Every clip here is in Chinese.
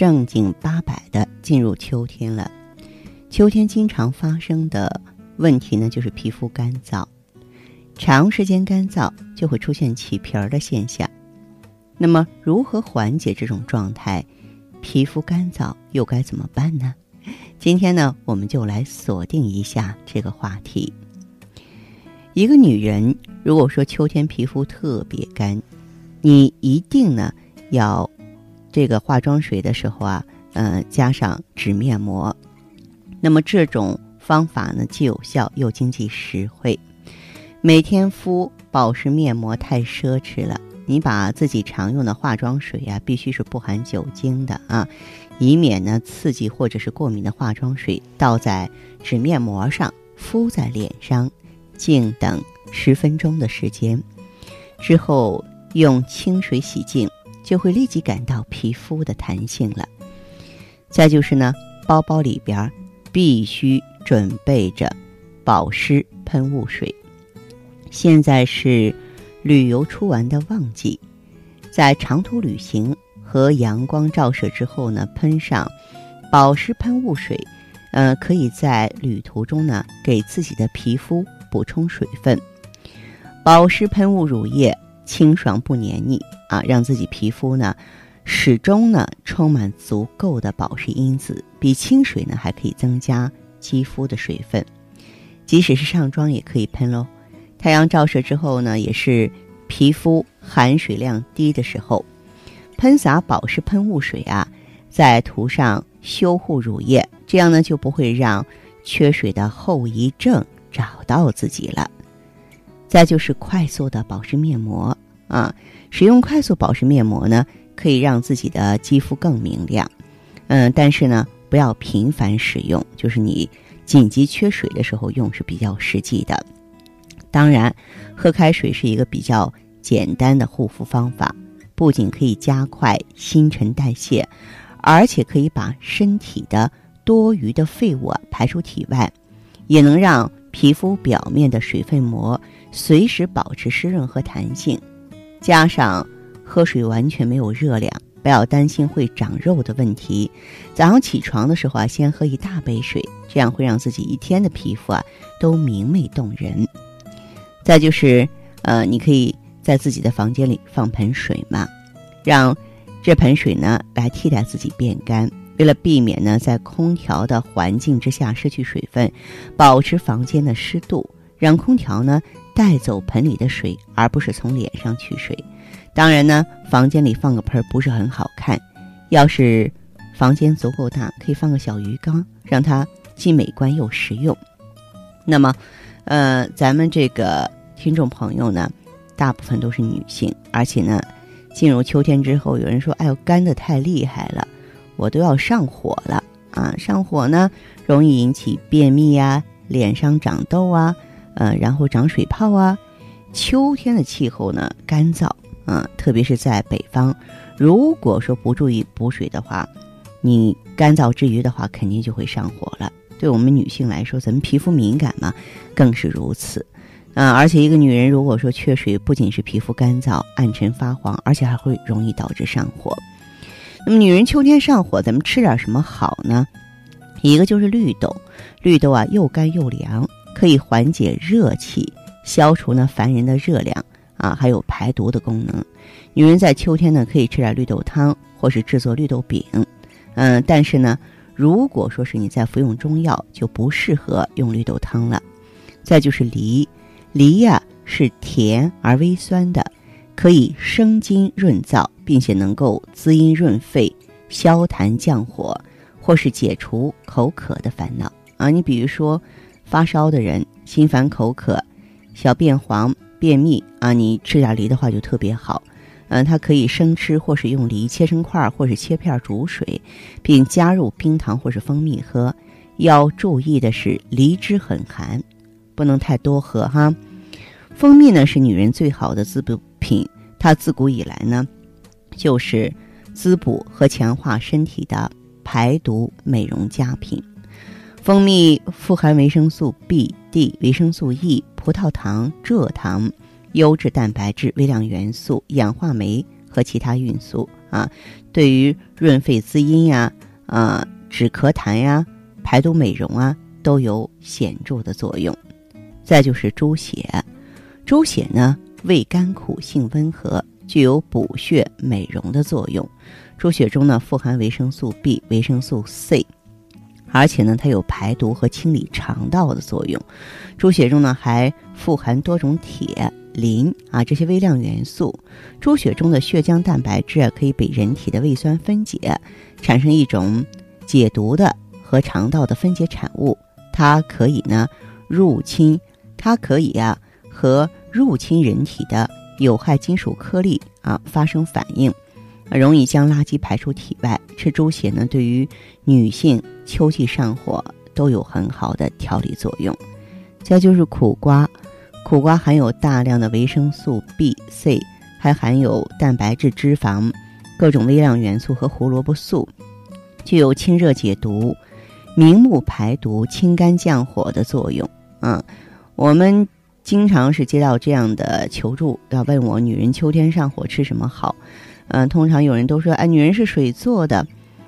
正经八百的进入秋天了，秋天经常发生的问题呢，就是皮肤干燥，长时间干燥就会出现起皮儿的现象。那么，如何缓解这种状态？皮肤干燥又该怎么办呢？今天呢，我们就来锁定一下这个话题。一个女人如果说秋天皮肤特别干，你一定呢要。这个化妆水的时候啊，呃，加上纸面膜，那么这种方法呢，既有效又经济实惠。每天敷保湿面膜太奢侈了，你把自己常用的化妆水呀，必须是不含酒精的啊，以免呢刺激或者是过敏的化妆水倒在纸面膜上，敷在脸上，静等十分钟的时间，之后用清水洗净。就会立即感到皮肤的弹性了。再就是呢，包包里边必须准备着保湿喷雾水。现在是旅游出玩的旺季，在长途旅行和阳光照射之后呢，喷上保湿喷雾水，呃，可以在旅途中呢给自己的皮肤补充水分。保湿喷雾乳液清爽不黏腻。啊，让自己皮肤呢，始终呢充满足够的保湿因子，比清水呢还可以增加肌肤的水分。即使是上妆也可以喷喽。太阳照射之后呢，也是皮肤含水量低的时候，喷洒保湿喷雾水啊，再涂上修护乳液，这样呢就不会让缺水的后遗症找到自己了。再就是快速的保湿面膜。啊，使用快速保湿面膜呢，可以让自己的肌肤更明亮。嗯，但是呢，不要频繁使用，就是你紧急缺水的时候用是比较实际的。当然，喝开水是一个比较简单的护肤方法，不仅可以加快新陈代谢，而且可以把身体的多余的废物排出体外，也能让皮肤表面的水分膜随时保持湿润和弹性。加上喝水完全没有热量，不要担心会长肉的问题。早上起床的时候啊，先喝一大杯水，这样会让自己一天的皮肤啊都明媚动人。再就是，呃，你可以在自己的房间里放盆水嘛，让这盆水呢来替代自己变干。为了避免呢在空调的环境之下失去水分，保持房间的湿度，让空调呢。带走盆里的水，而不是从脸上取水。当然呢，房间里放个盆不是很好看。要是房间足够大，可以放个小鱼缸，让它既美观又实用。那么，呃，咱们这个听众朋友呢，大部分都是女性，而且呢，进入秋天之后，有人说：“哎呦，干的太厉害了，我都要上火了啊！”上火呢，容易引起便秘呀，脸上长痘啊。呃，然后长水泡啊，秋天的气候呢干燥啊，特别是在北方，如果说不注意补水的话，你干燥之余的话，肯定就会上火了。对我们女性来说，咱们皮肤敏感嘛，更是如此。啊，而且一个女人如果说缺水，不仅是皮肤干燥、暗沉发黄，而且还会容易导致上火。那么，女人秋天上火，咱们吃点什么好呢？一个就是绿豆，绿豆啊又干又凉。可以缓解热气，消除呢烦人的热量啊，还有排毒的功能。女人在秋天呢，可以吃点绿豆汤，或是制作绿豆饼。嗯，但是呢，如果说是你在服用中药，就不适合用绿豆汤了。再就是梨，梨呀是甜而微酸的，可以生津润燥，并且能够滋阴润肺、消痰降火，或是解除口渴的烦恼啊。你比如说。发烧的人心烦口渴、小便黄、便秘啊，你吃点梨的话就特别好。嗯，它可以生吃，或是用梨切成块，或是切片煮水，并加入冰糖或是蜂蜜喝。要注意的是，梨汁很寒，不能太多喝哈。蜂蜜呢是女人最好的滋补品，它自古以来呢就是滋补和强化身体的排毒美容佳品。蜂蜜富含维生素 B、D、维生素 E、葡萄糖、蔗糖、优质蛋白质、微量元素、氧化酶和其他运素啊，对于润肺滋阴呀、啊止咳痰呀、排毒美容啊都有显著的作用。再就是猪血，猪血呢味甘苦，性温和，具有补血美容的作用。猪血中呢富含维生素 B、维生素 C。而且呢，它有排毒和清理肠道的作用。猪血中呢还富含多种铁、磷啊这些微量元素。猪血中的血浆蛋白质可以被人体的胃酸分解，产生一种解毒的和肠道的分解产物。它可以呢入侵，它可以啊和入侵人体的有害金属颗粒啊发生反应。容易将垃圾排出体外。吃猪血呢，对于女性秋季上火都有很好的调理作用。再就是苦瓜，苦瓜含有大量的维生素 B、C，还含有蛋白质、脂肪、各种微量元素和胡萝卜素，具有清热解毒、明目排毒、清肝降火的作用。嗯，我们经常是接到这样的求助，要问我女人秋天上火吃什么好。嗯，通常有人都说，哎，女人是水做的。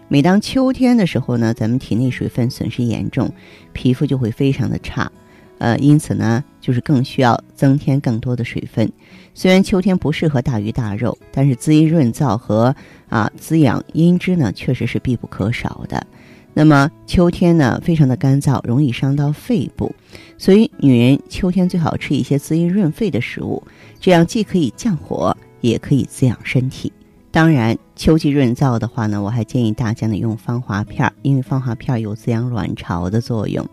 每当秋天的时候呢，咱们体内水分损失严重，皮肤就会非常的差。呃，因此呢，就是更需要增添更多的水分。虽然秋天不适合大鱼大肉，但是滋阴润燥和啊滋养阴脂呢，确实是必不可少的。那么秋天呢，非常的干燥，容易伤到肺部，所以女人秋天最好吃一些滋阴润肺的食物，这样既可以降火，也可以滋养身体。当然，秋季润燥的话呢，我还建议大家呢用芳华片儿，因为芳华片儿有滋养卵巢的作用。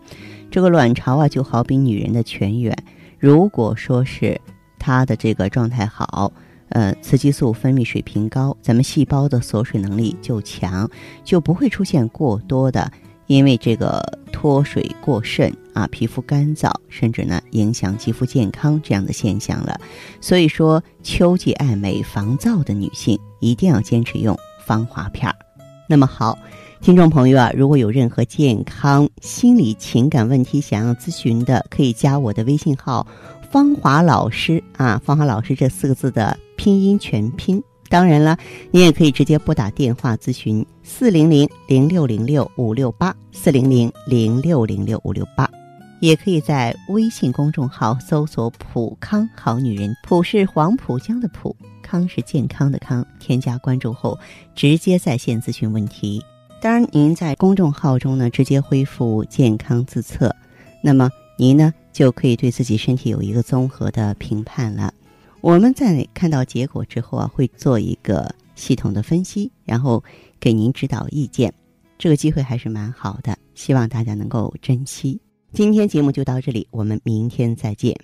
这个卵巢啊，就好比女人的泉源。如果说是她的这个状态好，呃，雌激素分泌水平高，咱们细胞的锁水能力就强，就不会出现过多的。因为这个脱水过甚啊，皮肤干燥，甚至呢影响肌肤健康这样的现象了。所以说，秋季爱美防燥的女性一定要坚持用芳华片儿。那么好，听众朋友啊，如果有任何健康、心理、情感问题想要咨询的，可以加我的微信号“芳华老师”啊，“芳华老师”这四个字的拼音全拼。当然了，你也可以直接拨打电话咨询四零零零六零六五六八四零零零六零六五六八，也可以在微信公众号搜索“普康好女人”，普是黄浦江的浦，康是健康的康。添加关注后，直接在线咨询问题。当然，您在公众号中呢，直接恢复健康自测，那么您呢就可以对自己身体有一个综合的评判了。我们在看到结果之后啊，会做一个系统的分析，然后给您指导意见。这个机会还是蛮好的，希望大家能够珍惜。今天节目就到这里，我们明天再见。